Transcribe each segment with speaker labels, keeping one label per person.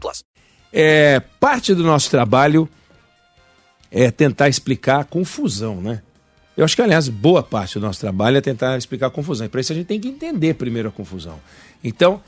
Speaker 1: plus.
Speaker 2: É, parte do nosso trabalho é tentar explicar a confusão, né? Eu acho que, aliás, boa parte do nosso trabalho é tentar explicar a confusão. E para isso a gente tem que entender primeiro a confusão. Então,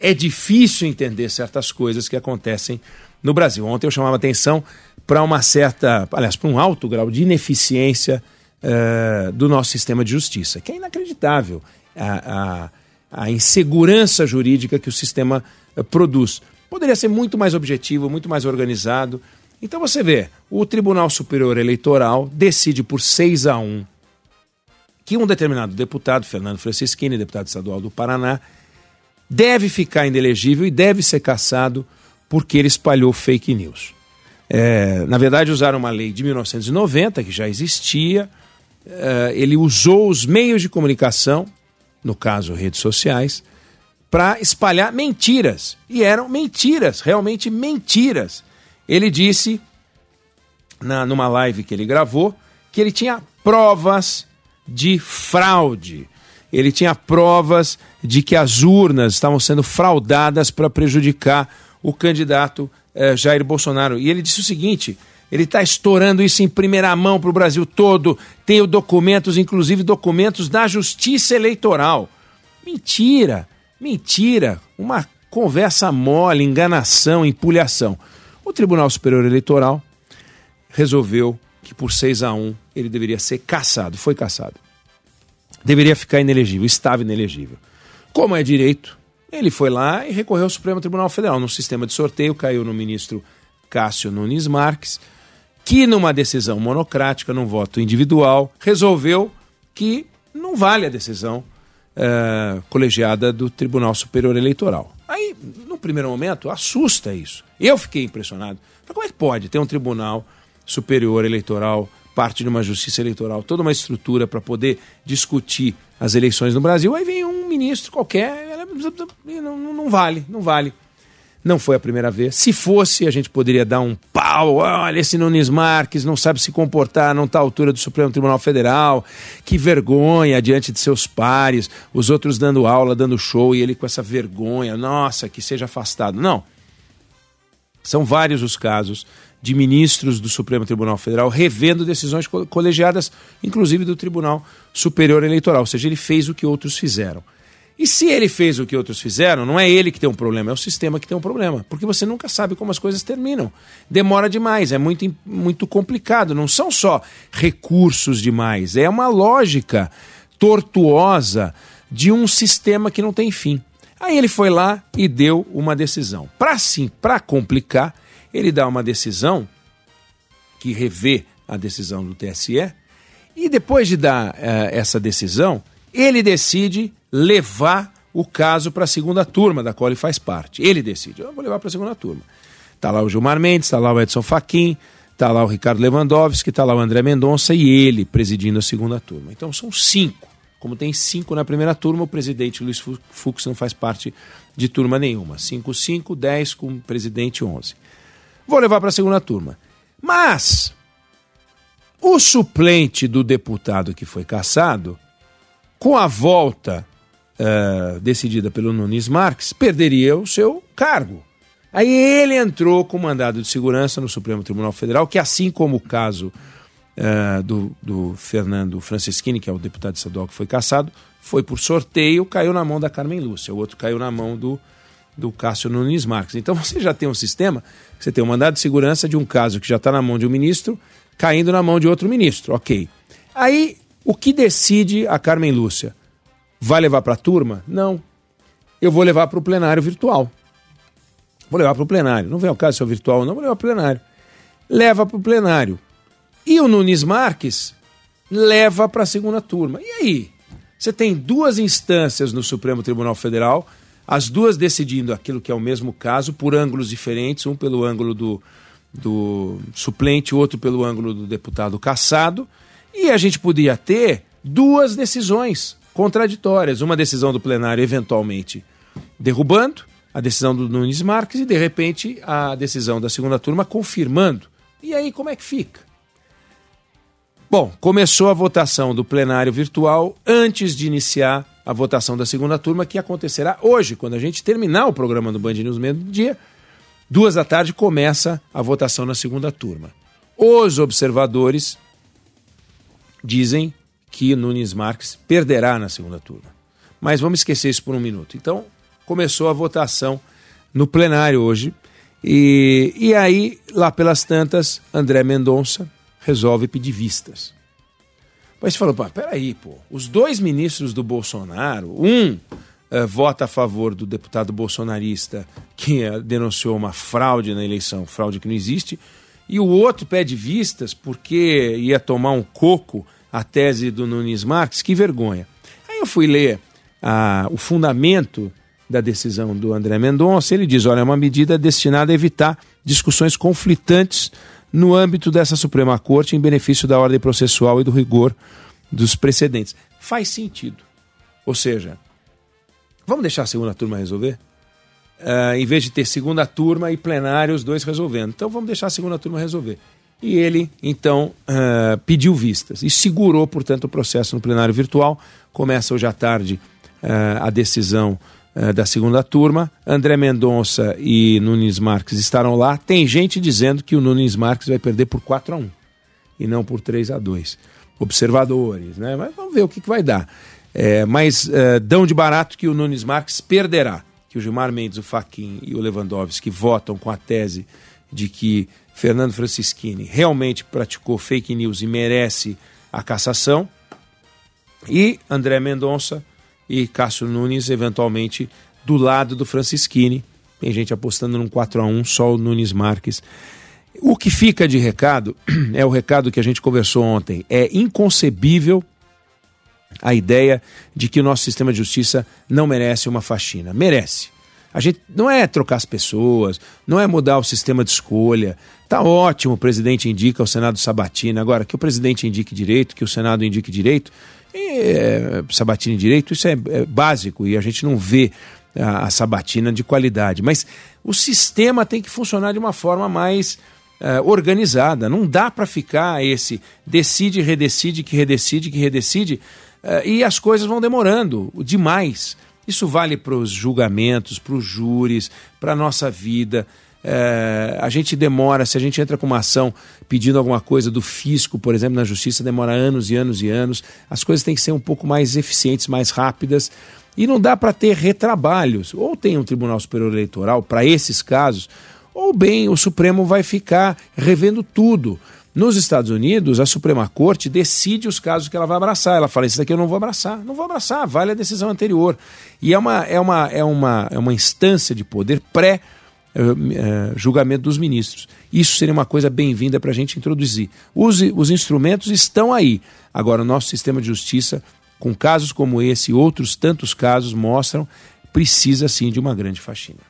Speaker 2: é difícil entender certas coisas que acontecem no Brasil. Ontem eu chamava atenção para uma certa, aliás, para um alto grau de ineficiência uh, do nosso sistema de justiça, que é inacreditável a, a, a insegurança jurídica que o sistema uh, produz. Poderia ser muito mais objetivo, muito mais organizado. Então você vê, o Tribunal Superior Eleitoral decide por 6 a 1 que um determinado deputado, Fernando Francischini, deputado estadual do Paraná, deve ficar inelegível e deve ser cassado porque ele espalhou fake news. É, na verdade, usaram uma lei de 1990, que já existia. É, ele usou os meios de comunicação, no caso redes sociais, para espalhar mentiras. E eram mentiras, realmente mentiras. Ele disse, na, numa live que ele gravou, que ele tinha provas de fraude. Ele tinha provas de que as urnas estavam sendo fraudadas para prejudicar o candidato eh, Jair Bolsonaro. E ele disse o seguinte: ele está estourando isso em primeira mão para o Brasil todo. Tenho documentos, inclusive documentos da Justiça Eleitoral. Mentira, mentira. Uma conversa mole, enganação, empulhação. O Tribunal Superior Eleitoral resolveu que por 6 a 1 ele deveria ser cassado. Foi cassado. Deveria ficar inelegível, estava inelegível. Como é direito, ele foi lá e recorreu ao Supremo Tribunal Federal. No sistema de sorteio, caiu no ministro Cássio Nunes Marques, que numa decisão monocrática, num voto individual, resolveu que não vale a decisão uh, colegiada do Tribunal Superior Eleitoral. Aí, no primeiro momento, assusta isso. Eu fiquei impressionado. Como é que pode ter um Tribunal Superior Eleitoral, parte de uma justiça eleitoral, toda uma estrutura para poder discutir as eleições no Brasil? Aí vem um ministro qualquer não, não vale, não vale. Não foi a primeira vez. Se fosse, a gente poderia dar um pau. Olha, esse Nunes Marques não sabe se comportar, não está à altura do Supremo Tribunal Federal. Que vergonha diante de seus pares. Os outros dando aula, dando show e ele com essa vergonha. Nossa, que seja afastado. Não. São vários os casos de ministros do Supremo Tribunal Federal revendo decisões colegiadas, inclusive do Tribunal Superior Eleitoral. Ou seja, ele fez o que outros fizeram. E se ele fez o que outros fizeram, não é ele que tem um problema, é o sistema que tem um problema. Porque você nunca sabe como as coisas terminam. Demora demais, é muito, muito complicado. Não são só recursos demais, é uma lógica tortuosa de um sistema que não tem fim. Aí ele foi lá e deu uma decisão. Para sim, para complicar, ele dá uma decisão que revê a decisão do TSE, e depois de dar uh, essa decisão, ele decide levar o caso para a segunda turma, da qual ele faz parte. Ele decide, eu vou levar para a segunda turma. Está lá o Gilmar Mendes, está lá o Edson Fachin, está lá o Ricardo Lewandowski, está lá o André Mendonça e ele presidindo a segunda turma. Então são cinco. Como tem cinco na primeira turma, o presidente Luiz Fux não faz parte de turma nenhuma. Cinco, cinco, dez com o presidente onze. Vou levar para a segunda turma. Mas o suplente do deputado que foi cassado com a volta uh, decidida pelo Nunes Marques, perderia o seu cargo. Aí ele entrou com mandado de segurança no Supremo Tribunal Federal, que assim como o caso uh, do, do Fernando Franceschini, que é o deputado estadual que foi cassado, foi por sorteio, caiu na mão da Carmen Lúcia. O outro caiu na mão do do Cássio Nunes Marques. Então você já tem um sistema, você tem um mandado de segurança de um caso que já está na mão de um ministro, caindo na mão de outro ministro. Ok. Aí, o que decide a Carmen Lúcia? Vai levar para a turma? Não. Eu vou levar para o plenário virtual. Vou levar para o plenário. Não vem ao caso se é virtual ou não, vou levar para o plenário. Leva para o plenário. E o Nunes Marques leva para a segunda turma. E aí? Você tem duas instâncias no Supremo Tribunal Federal, as duas decidindo aquilo que é o mesmo caso, por ângulos diferentes, um pelo ângulo do, do suplente, outro pelo ângulo do deputado cassado. E a gente podia ter duas decisões contraditórias. Uma decisão do plenário eventualmente derrubando a decisão do Nunes Marques e, de repente, a decisão da segunda turma confirmando. E aí, como é que fica? Bom, começou a votação do plenário virtual antes de iniciar a votação da segunda turma, que acontecerá hoje, quando a gente terminar o programa do Band News Meio Dia. Duas da tarde começa a votação na segunda turma. Os observadores dizem que Nunes Marques perderá na segunda turma. Mas vamos esquecer isso por um minuto. Então, começou a votação no plenário hoje. E, e aí, lá pelas tantas, André Mendonça resolve pedir vistas. Mas você falou, pô, peraí, pô, os dois ministros do Bolsonaro, um uh, vota a favor do deputado bolsonarista que uh, denunciou uma fraude na eleição, fraude que não existe, e o outro pede vistas porque ia tomar um coco a tese do Nunes Marques, que vergonha. Aí eu fui ler uh, o fundamento da decisão do André Mendonça, ele diz, olha, é uma medida destinada a evitar discussões conflitantes no âmbito dessa Suprema Corte em benefício da ordem processual e do rigor dos precedentes. Faz sentido. Ou seja, vamos deixar a segunda turma resolver? Uh, em vez de ter segunda turma e plenário, os dois resolvendo. Então vamos deixar a segunda turma resolver. E ele, então, uh, pediu vistas e segurou, portanto, o processo no plenário virtual. Começa hoje à tarde uh, a decisão eh, da segunda turma. André Mendonça e Nunes Marques estarão lá. Tem gente dizendo que o Nunes Marques vai perder por 4 a 1 e não por 3 a 2 Observadores, né? Mas vamos ver o que, que vai dar. É, mas dão de barato que o Nunes Marques perderá. Que o Gilmar Mendes, o Faquin e o Lewandowski votam com a tese de que Fernando Francischini realmente praticou fake news e merece a cassação. E André Mendonça e Cássio Nunes, eventualmente, do lado do Francisquini. Tem gente apostando num 4 a 1 só o Nunes Marques. O que fica de recado é o recado que a gente conversou ontem. É inconcebível a ideia de que o nosso sistema de justiça não merece uma faxina. Merece. A gente não é trocar as pessoas, não é mudar o sistema de escolha. Tá ótimo, o presidente indica, o Senado sabatina. Agora, que o presidente indique direito, que o Senado indique direito, é, sabatina direito, isso é, é, básico e a gente não vê a, a, sabatina de qualidade. Mas o sistema tem que funcionar de uma forma mais é, organizada. Não dá para ficar esse decide, redecide, que redecide, que redecide é, e as coisas vão demorando demais. Isso vale para os julgamentos, para os júris, para a nossa vida. É, a gente demora, se a gente entra com uma ação pedindo alguma coisa do fisco, por exemplo, na justiça, demora anos e anos e anos. As coisas têm que ser um pouco mais eficientes, mais rápidas. E não dá para ter retrabalhos. Ou tem um Tribunal Superior Eleitoral para esses casos, ou bem o Supremo vai ficar revendo tudo. Nos Estados Unidos, a Suprema Corte decide os casos que ela vai abraçar. Ela fala: Isso daqui eu não vou abraçar. Não vou abraçar, vale a decisão anterior. E é uma, é uma, é uma, é uma instância de poder pré- uh, julgamento dos ministros. Isso seria uma coisa bem-vinda para a gente introduzir. Os, os instrumentos estão aí. Agora, o nosso sistema de justiça, com casos como esse e outros tantos casos, mostram precisa sim de uma grande faxina.